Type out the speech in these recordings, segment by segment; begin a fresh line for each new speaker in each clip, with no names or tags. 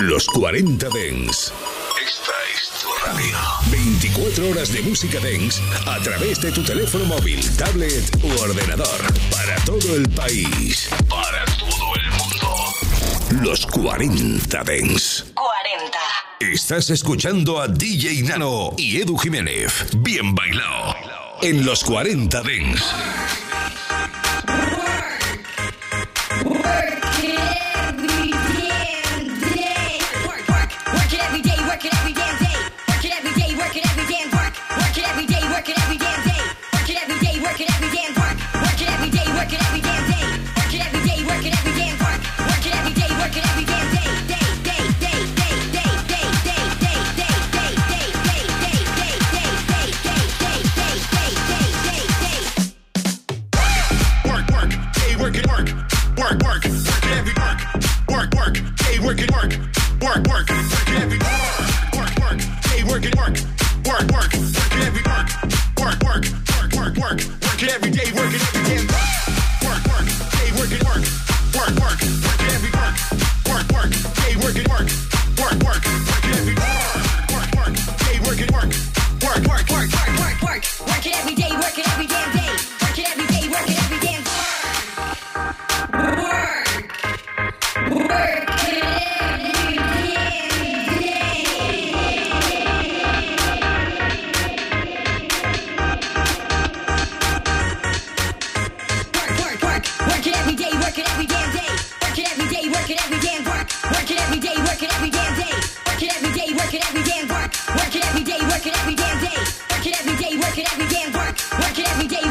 Los 40 Dens. Esta es tu radio. 24 horas de música Dens a través de tu teléfono móvil, tablet u ordenador. Para todo el país. Para todo el mundo. Los 40 Dens.
40.
Estás escuchando a DJ Nano y Edu Jiménez. Bien bailado. En los 40 Dens.
We getting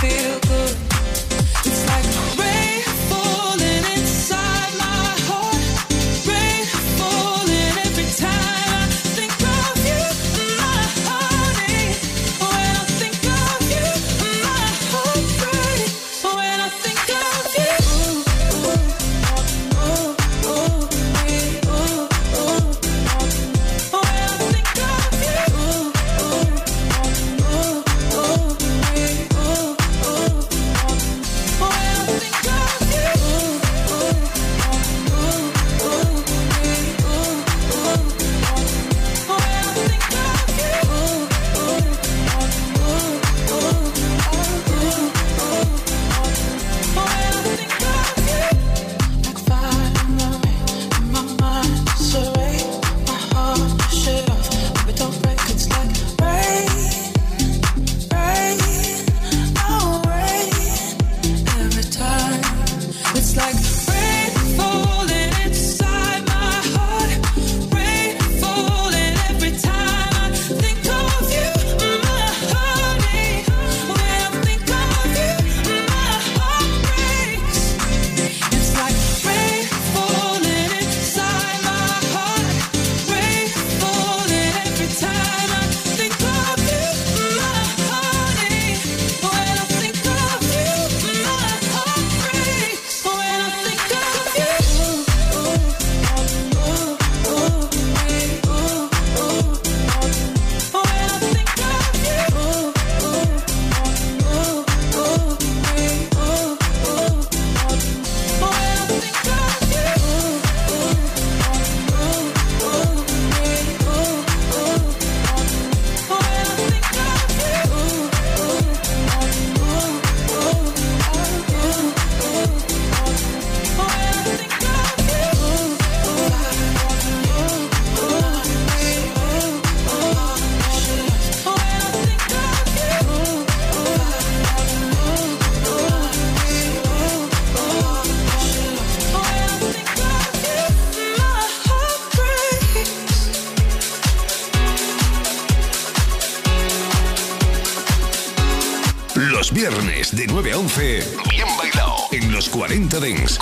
feel things.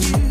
you.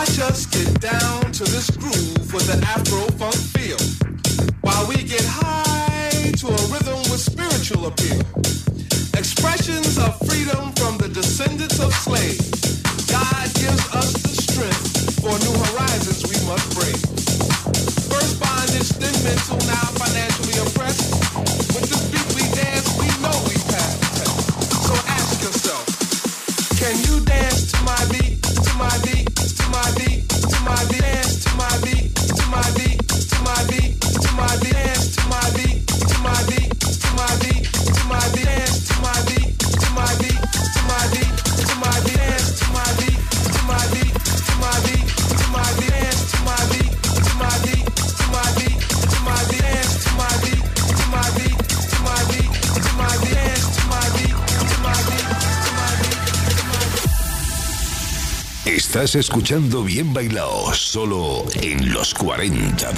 Watch us get down to this groove with an Afro funk feel. While we get high to a rhythm with spiritual appeal. Expressions of freedom from the descendants of
slaves. God gives us the strength for new horizons we must break. First bondage, then mental, now financially oppressed. Estás escuchando
Bien Bailado, solo en los 40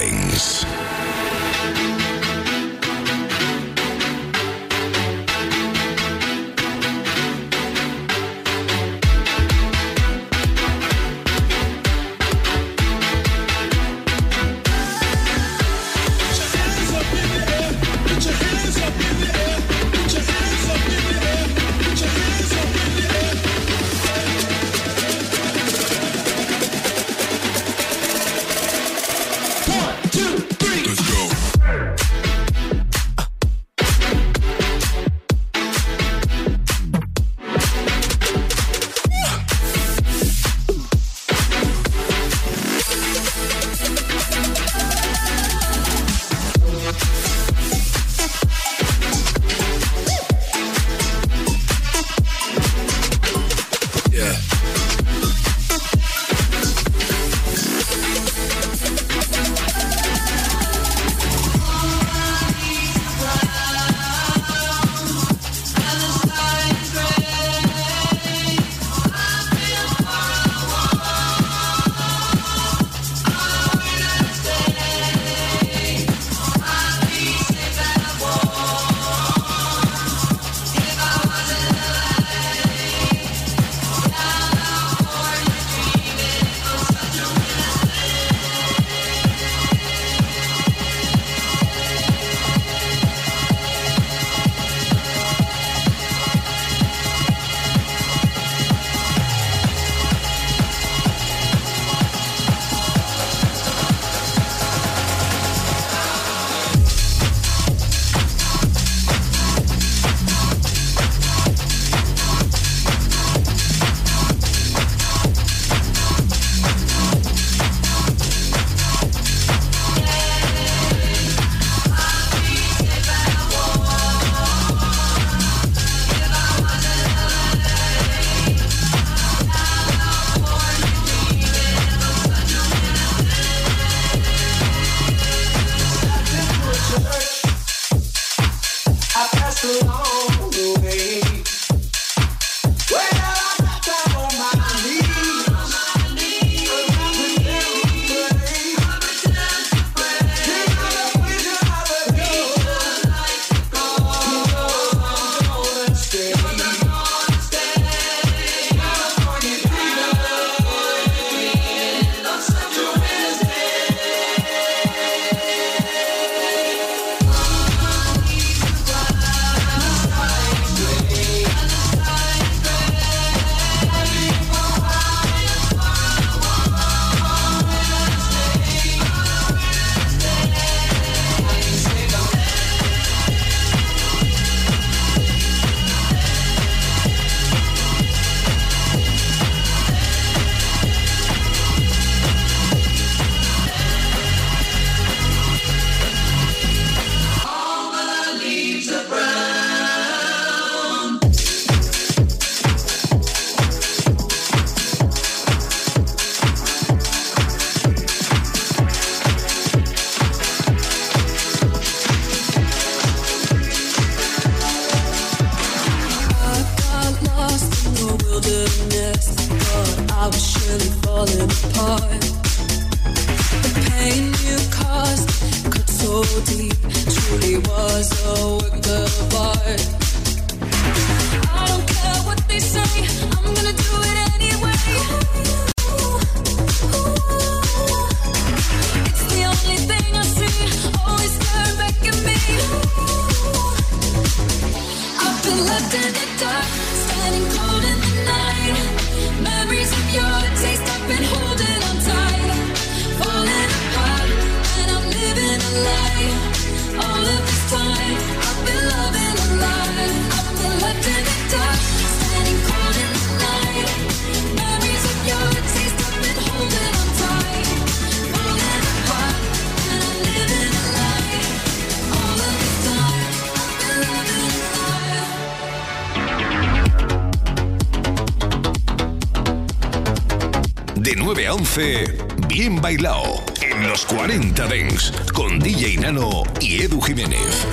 Dents.
Bien Bailao en los
40 Dents con DJ Nano y Edu Jiménez.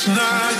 Tonight.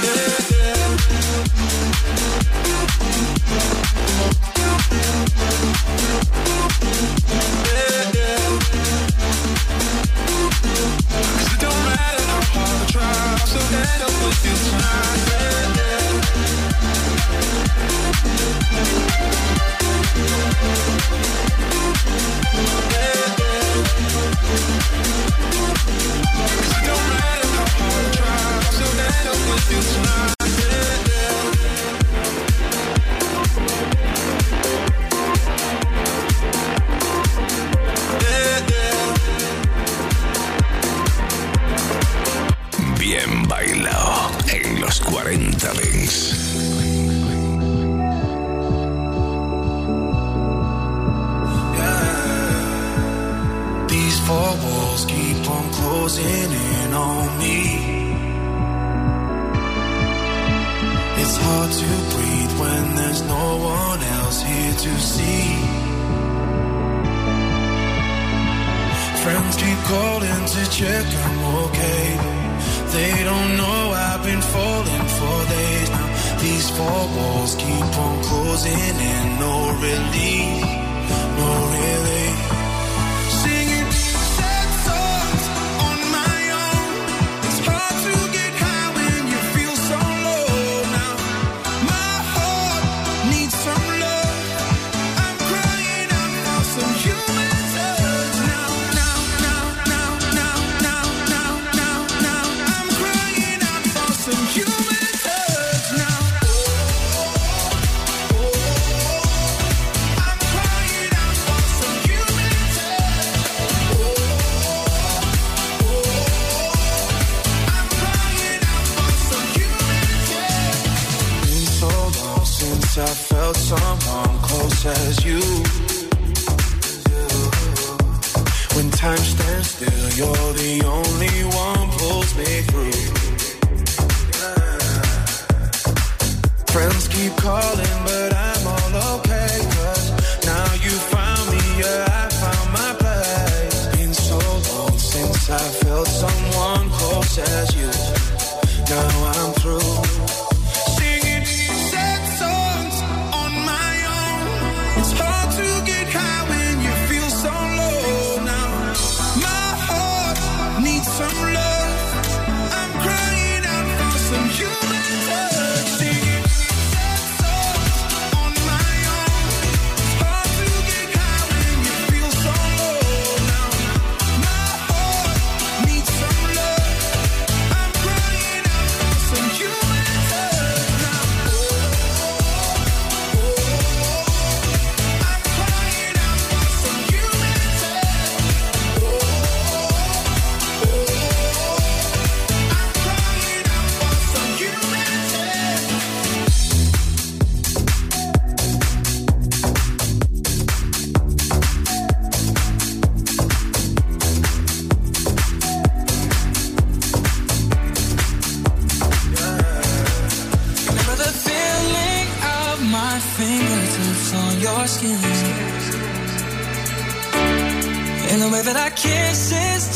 And the way that I can't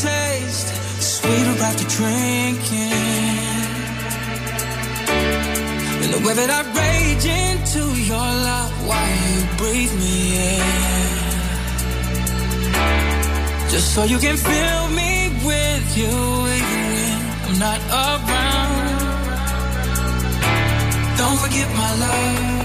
taste. Sweeter after drinking, in the way that I rage into your love while you breathe me in. Just so you can fill me with you even when I'm not around. Don't forget my love.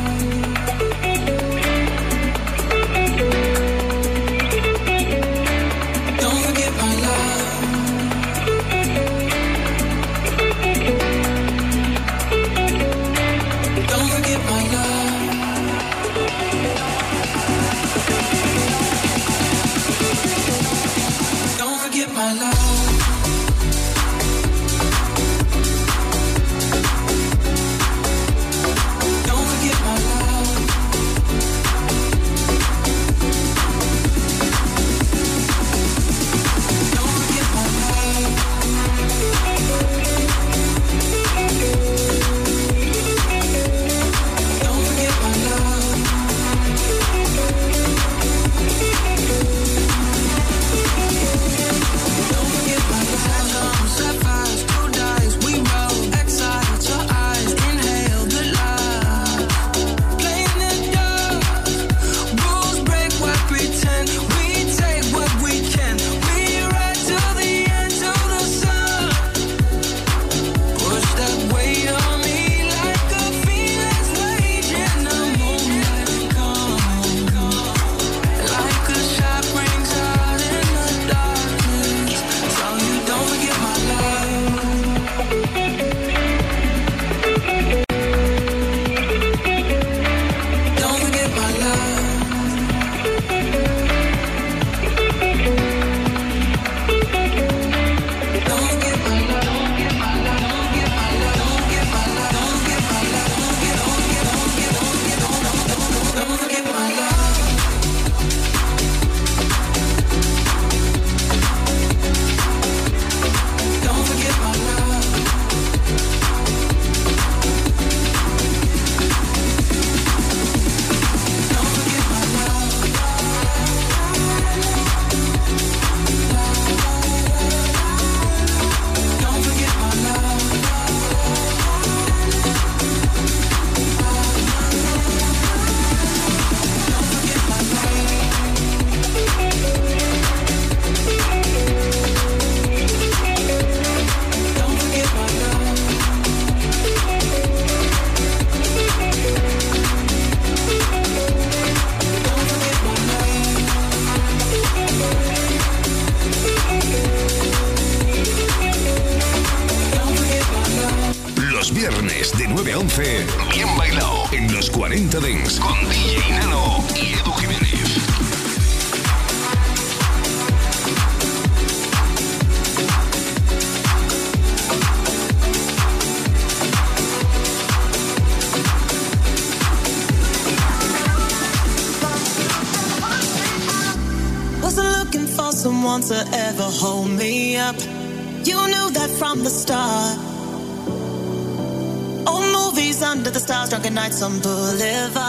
Drunken nights on Boulevard.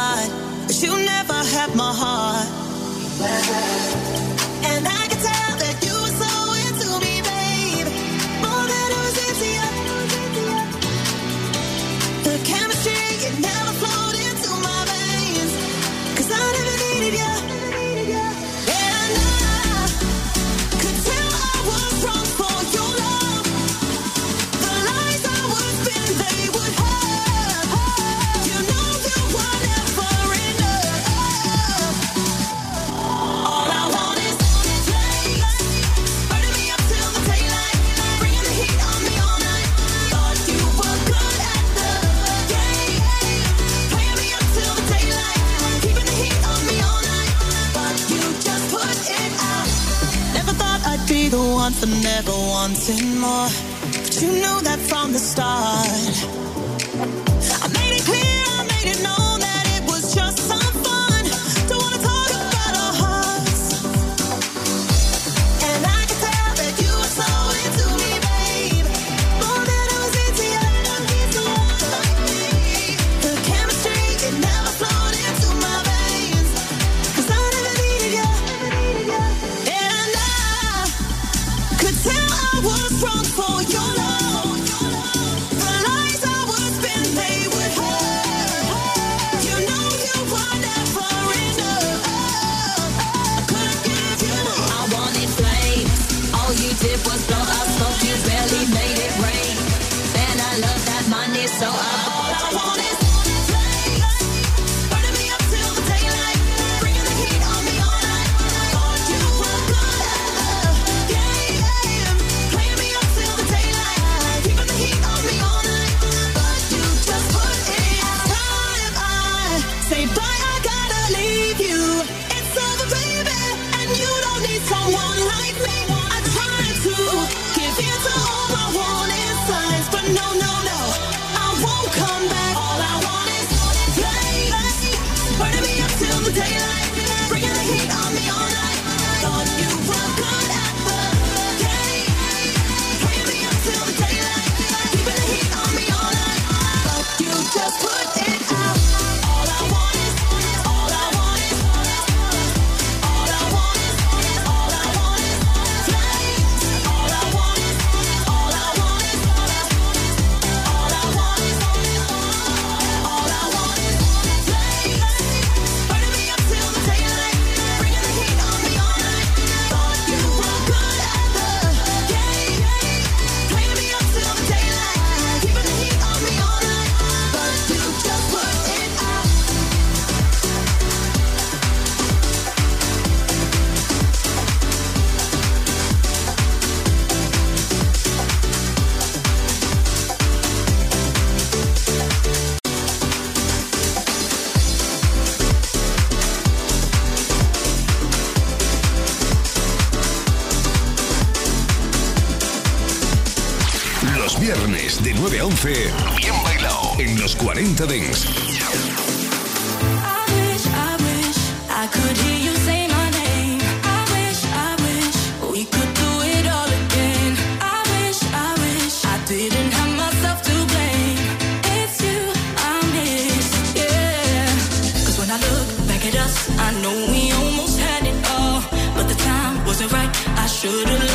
should've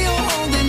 you're holding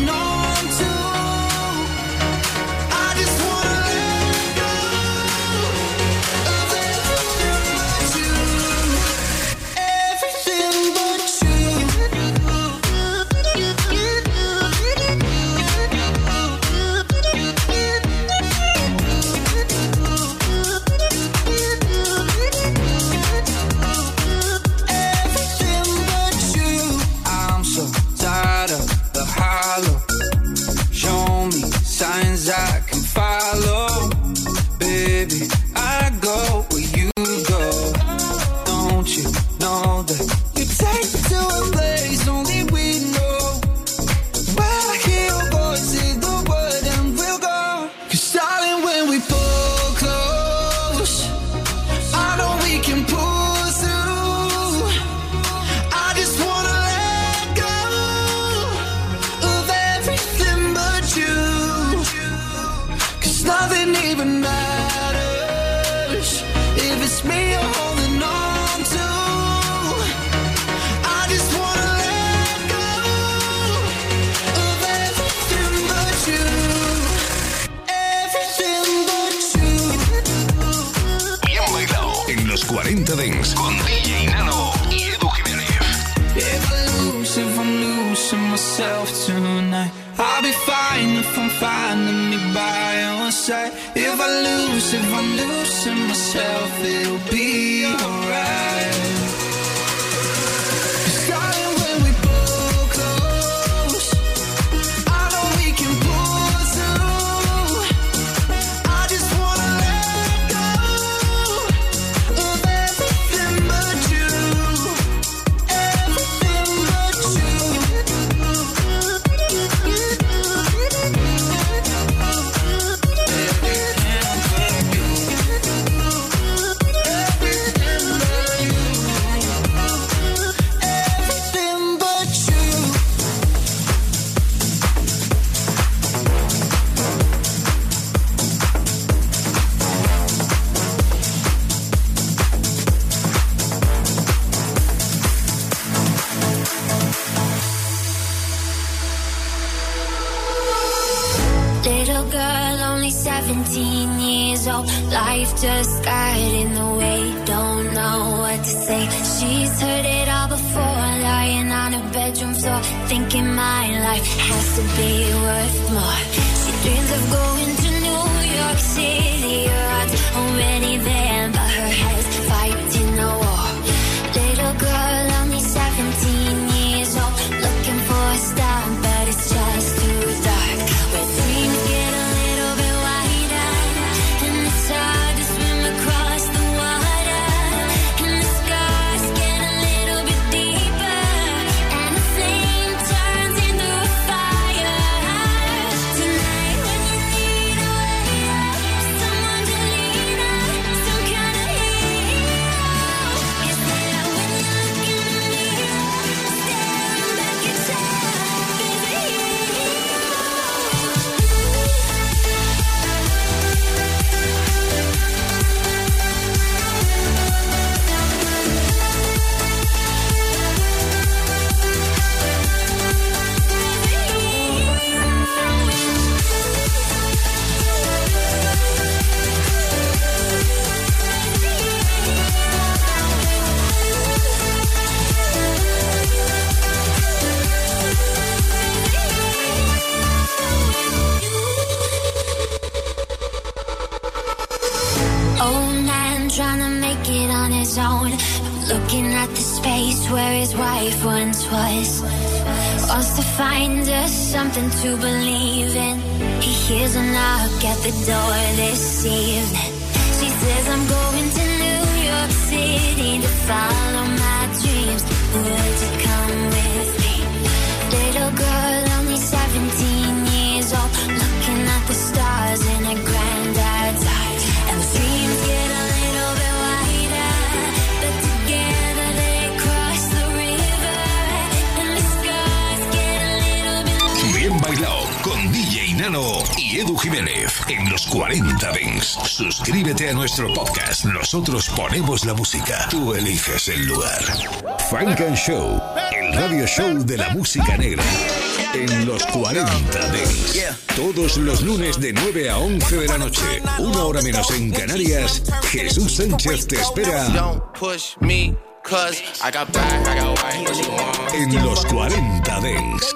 to
believe in. He hears a knock at the door this evening. She says, I'm going to New York City to follow
Y Edu Jiménez en los 40 Dents. Suscríbete a nuestro podcast. Nosotros ponemos la música. Tú eliges el lugar. Funk and Show, el radio show de la música negra. En los 40 Dents. Todos los lunes de 9 a 11 de la noche. Una hora menos en Canarias. Jesús Sánchez te espera
Don't push me, cause I got black, I got white, what you want?
en los 40 Dents.